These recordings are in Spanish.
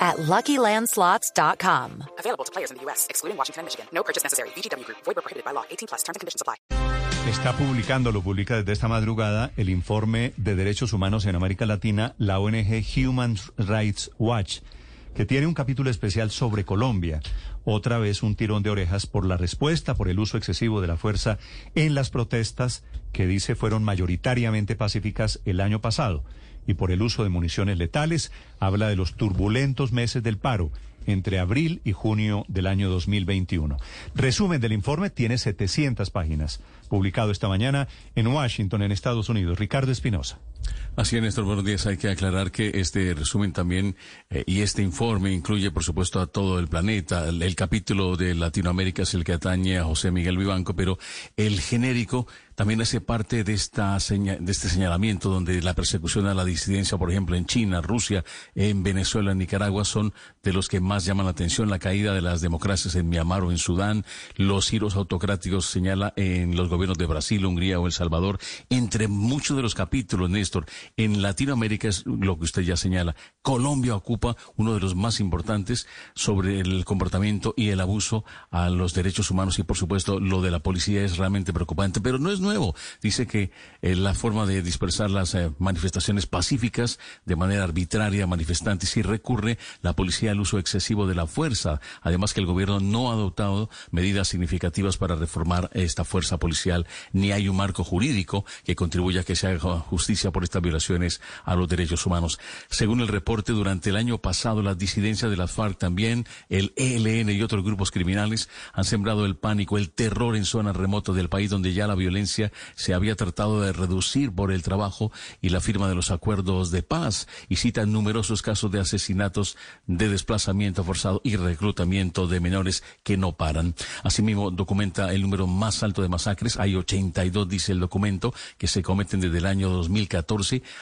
at LuckyLandSlots.com. Available to players in the U.S., excluding Washington and Michigan. No purchase necessary. VGW Group. Void prohibited by law. 18 plus. Terms and conditions apply. Está publicando, lo publica desde esta madrugada, el informe de derechos humanos en América Latina, la ONG Human Rights Watch, que tiene un capítulo especial sobre Colombia. Otra vez un tirón de orejas por la respuesta, por el uso excesivo de la fuerza en las protestas que dice fueron mayoritariamente pacíficas el año pasado y por el uso de municiones letales, habla de los turbulentos meses del paro entre abril y junio del año 2021. Resumen del informe tiene 700 páginas, publicado esta mañana en Washington, en Estados Unidos. Ricardo Espinosa. Así es, Néstor, buenos días. Hay que aclarar que este resumen también eh, y este informe incluye, por supuesto, a todo el planeta. El, capítulo de Latinoamérica es el que atañe a José Miguel Vivanco, pero el genérico también hace parte de, esta de este señalamiento donde la persecución a la disidencia, por ejemplo, en China, Rusia, en Venezuela, en Nicaragua, son de los que más llaman la atención. La caída de las democracias en Myanmar o en Sudán, los giros autocráticos señala en los gobiernos de Brasil, Hungría o El Salvador, entre muchos de los capítulos, Néstor. En Latinoamérica es lo que usted ya señala. Colombia ocupa uno de los más importantes sobre el comportamiento y el abuso a los derechos humanos y, por supuesto, lo de la policía es realmente preocupante, pero no es nuevo. Dice que eh, la forma de dispersar las eh, manifestaciones pacíficas de manera arbitraria, manifestantes, y recurre la policía al uso excesivo de la fuerza. Además que el gobierno no ha adoptado medidas significativas para reformar esta fuerza policial, ni hay un marco jurídico que contribuya a que se haga justicia por estas violaciones a los derechos humanos. Según el reporte, durante el año pasado, las disidencias de las FARC también, el ELN y otros grupos criminales han sembrado el pánico, el terror en zonas remotas del país donde ya la violencia se había tratado de reducir por el trabajo y la firma de los acuerdos de paz y cita numerosos casos de asesinatos, de desplazamiento forzado y reclutamiento de menores que no paran. Asimismo, documenta el número más alto de masacres. Hay 82, dice el documento, que se cometen desde el año 2014.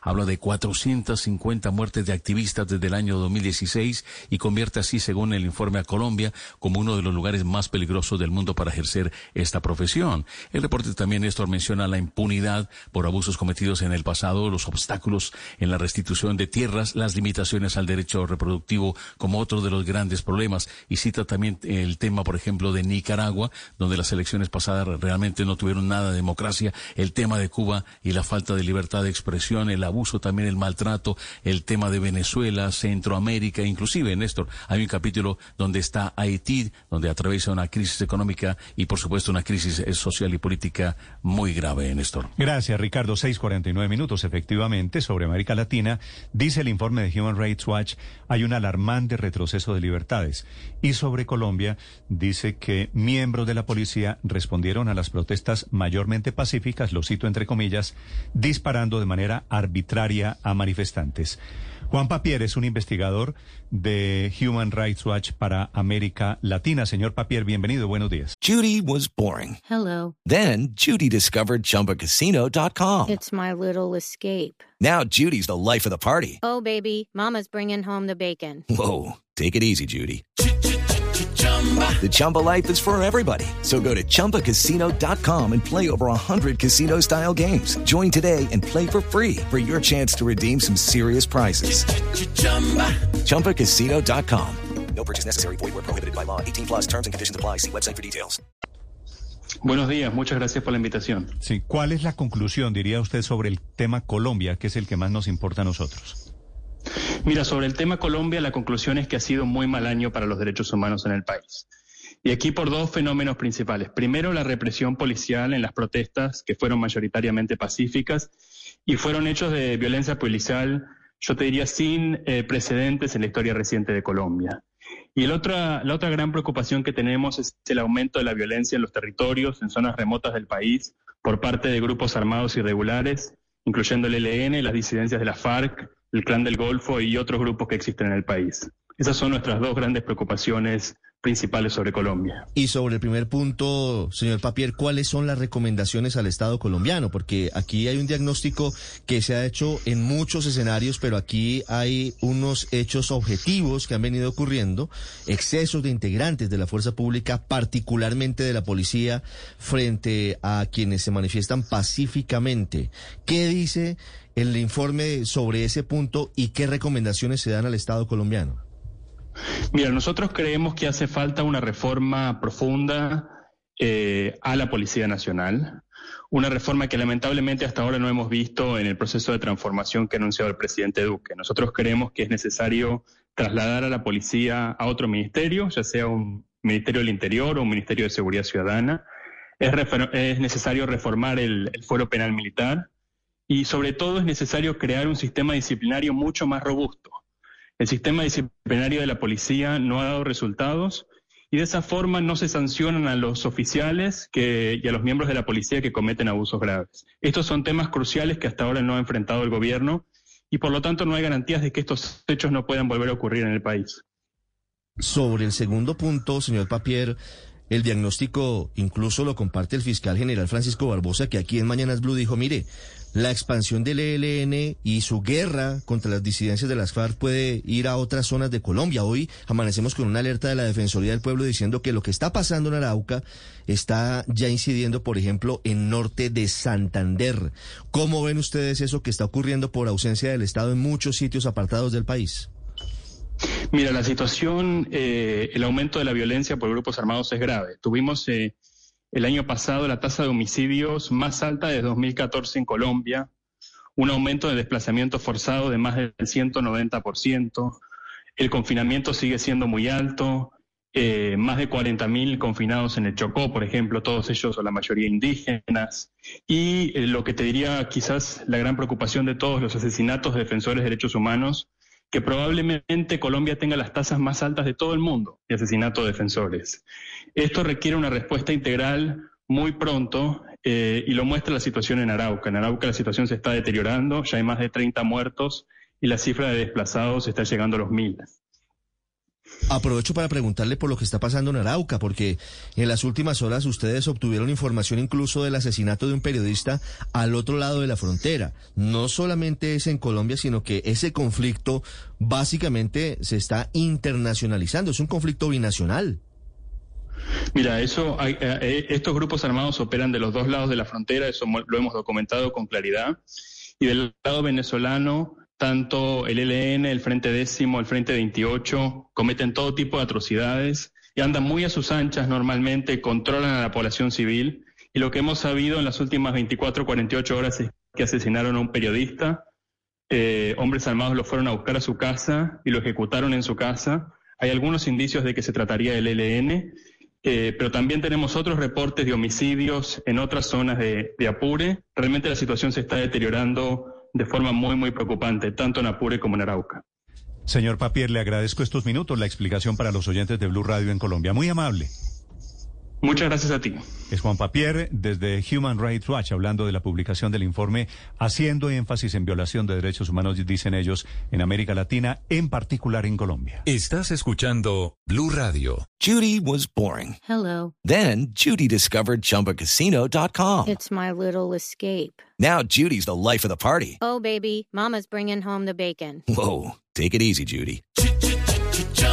Habla de 450 muertes de activistas desde el año 2016 y convierte así, según el informe a Colombia, como uno de los lugares más peligrosos del mundo para ejercer esta profesión. El reporte también, esto menciona la impunidad por abusos cometidos en el pasado, los obstáculos en la restitución de tierras, las limitaciones al derecho reproductivo como otro de los grandes problemas. Y cita también el tema, por ejemplo, de Nicaragua, donde las elecciones pasadas realmente no tuvieron nada de democracia, el tema de Cuba y la falta de libertad de expresión, el abuso también, el maltrato, el tema de Venezuela, Centroamérica, inclusive, Néstor, hay un capítulo donde está Haití, donde atraviesa una crisis económica y, por supuesto, una crisis social y política muy grave, Néstor. Gracias, Ricardo. 6:49 minutos. Efectivamente, sobre América Latina, dice el informe de Human Rights Watch, hay un alarmante retroceso de libertades. Y sobre Colombia, dice que miembros de la policía respondieron a las protestas mayormente pacíficas, lo cito entre comillas, disparando de manera arbitraria a manifestantes. Juan Papier es un investigador de Human Rights Watch para América Latina. Señor Papier, bienvenido. Buenos días. Judy was boring. Hello. Then Judy discovered chumbacasino.com. It's my little escape. Now Judy's the life of the party. Oh, baby, Mama's bringing home the bacon. Whoa. Take it easy, Judy. The Chumba life is for everybody. So go to ChumbaCasino.com and play over 100 casino style games. Join today and play for free for your chance to redeem some serious prizes. ChumbaCasino.com. No purchase necessary. Void where prohibited by law. 18 plus terms and conditions apply. See website for details. Buenos días, muchas gracias por la invitación. Sí, ¿cuál es la conclusión, diría usted, sobre el tema Colombia, que es el que más nos importa a nosotros? Mira, sobre el tema Colombia, la conclusión es que ha sido muy mal año para los derechos humanos en el país. Y aquí por dos fenómenos principales. Primero, la represión policial en las protestas, que fueron mayoritariamente pacíficas y fueron hechos de violencia policial, yo te diría, sin eh, precedentes en la historia reciente de Colombia. Y el otra, la otra gran preocupación que tenemos es el aumento de la violencia en los territorios, en zonas remotas del país, por parte de grupos armados irregulares, incluyendo el ELN, las disidencias de la FARC, el Clan del Golfo y otros grupos que existen en el país. Esas son nuestras dos grandes preocupaciones principales sobre Colombia. Y sobre el primer punto, señor Papier, ¿cuáles son las recomendaciones al Estado colombiano? Porque aquí hay un diagnóstico que se ha hecho en muchos escenarios, pero aquí hay unos hechos objetivos que han venido ocurriendo, excesos de integrantes de la fuerza pública, particularmente de la policía, frente a quienes se manifiestan pacíficamente. ¿Qué dice el informe sobre ese punto y qué recomendaciones se dan al Estado colombiano? Mira, nosotros creemos que hace falta una reforma profunda eh, a la Policía Nacional, una reforma que lamentablemente hasta ahora no hemos visto en el proceso de transformación que ha anunciado el presidente Duque. Nosotros creemos que es necesario trasladar a la policía a otro ministerio, ya sea un Ministerio del Interior o un Ministerio de Seguridad Ciudadana. Es, es necesario reformar el, el fuero penal militar y sobre todo es necesario crear un sistema disciplinario mucho más robusto. El sistema disciplinario de la policía no ha dado resultados y de esa forma no se sancionan a los oficiales y a los miembros de la policía que cometen abusos graves. Estos son temas cruciales que hasta ahora no ha enfrentado el gobierno y por lo tanto no hay garantías de que estos hechos no puedan volver a ocurrir en el país. Sobre el segundo punto, señor Papier, el diagnóstico incluso lo comparte el fiscal general Francisco Barbosa, que aquí en Mañanas Blue dijo, mire, la expansión del ELN y su guerra contra las disidencias de las FARC puede ir a otras zonas de Colombia. Hoy amanecemos con una alerta de la Defensoría del Pueblo diciendo que lo que está pasando en Arauca está ya incidiendo, por ejemplo, en norte de Santander. ¿Cómo ven ustedes eso que está ocurriendo por ausencia del Estado en muchos sitios apartados del país? Mira, la situación, eh, el aumento de la violencia por grupos armados es grave. Tuvimos... Eh, el año pasado la tasa de homicidios más alta de 2014 en Colombia, un aumento de desplazamiento forzado de más del 190%, el confinamiento sigue siendo muy alto, eh, más de 40.000 confinados en el Chocó, por ejemplo, todos ellos o la mayoría indígenas. Y eh, lo que te diría quizás la gran preocupación de todos los asesinatos de defensores de derechos humanos, que probablemente Colombia tenga las tasas más altas de todo el mundo de asesinato de defensores. Esto requiere una respuesta integral muy pronto eh, y lo muestra la situación en Arauca. En Arauca la situación se está deteriorando, ya hay más de 30 muertos y la cifra de desplazados está llegando a los mil. Aprovecho para preguntarle por lo que está pasando en Arauca, porque en las últimas horas ustedes obtuvieron información incluso del asesinato de un periodista al otro lado de la frontera. No solamente es en Colombia, sino que ese conflicto básicamente se está internacionalizando, es un conflicto binacional. Mira, eso, hay, eh, eh, estos grupos armados operan de los dos lados de la frontera, eso lo hemos documentado con claridad. Y del lado venezolano, tanto el ELN, el Frente Décimo, el Frente 28, cometen todo tipo de atrocidades y andan muy a sus anchas normalmente, controlan a la población civil. Y lo que hemos sabido en las últimas 24, 48 horas es que asesinaron a un periodista, eh, hombres armados lo fueron a buscar a su casa y lo ejecutaron en su casa. Hay algunos indicios de que se trataría del ELN, eh, pero también tenemos otros reportes de homicidios en otras zonas de Apure. Realmente la situación se está deteriorando de forma muy, muy preocupante, tanto en Apure como en Arauca. Señor Papier, le agradezco estos minutos, la explicación para los oyentes de Blue Radio en Colombia. Muy amable. Muchas gracias a ti. Es Juan Papier desde Human Rights Watch hablando de la publicación del informe haciendo énfasis en violación de derechos humanos, dicen ellos, en América Latina, en particular en Colombia. Estás escuchando Blue Radio. Judy was boring. Hello. Then Judy discovered chumbacasino.com. It's my little escape. Now Judy's the life of the party. Oh, baby, Mama's bringing home the bacon. Whoa. Take it easy, Judy.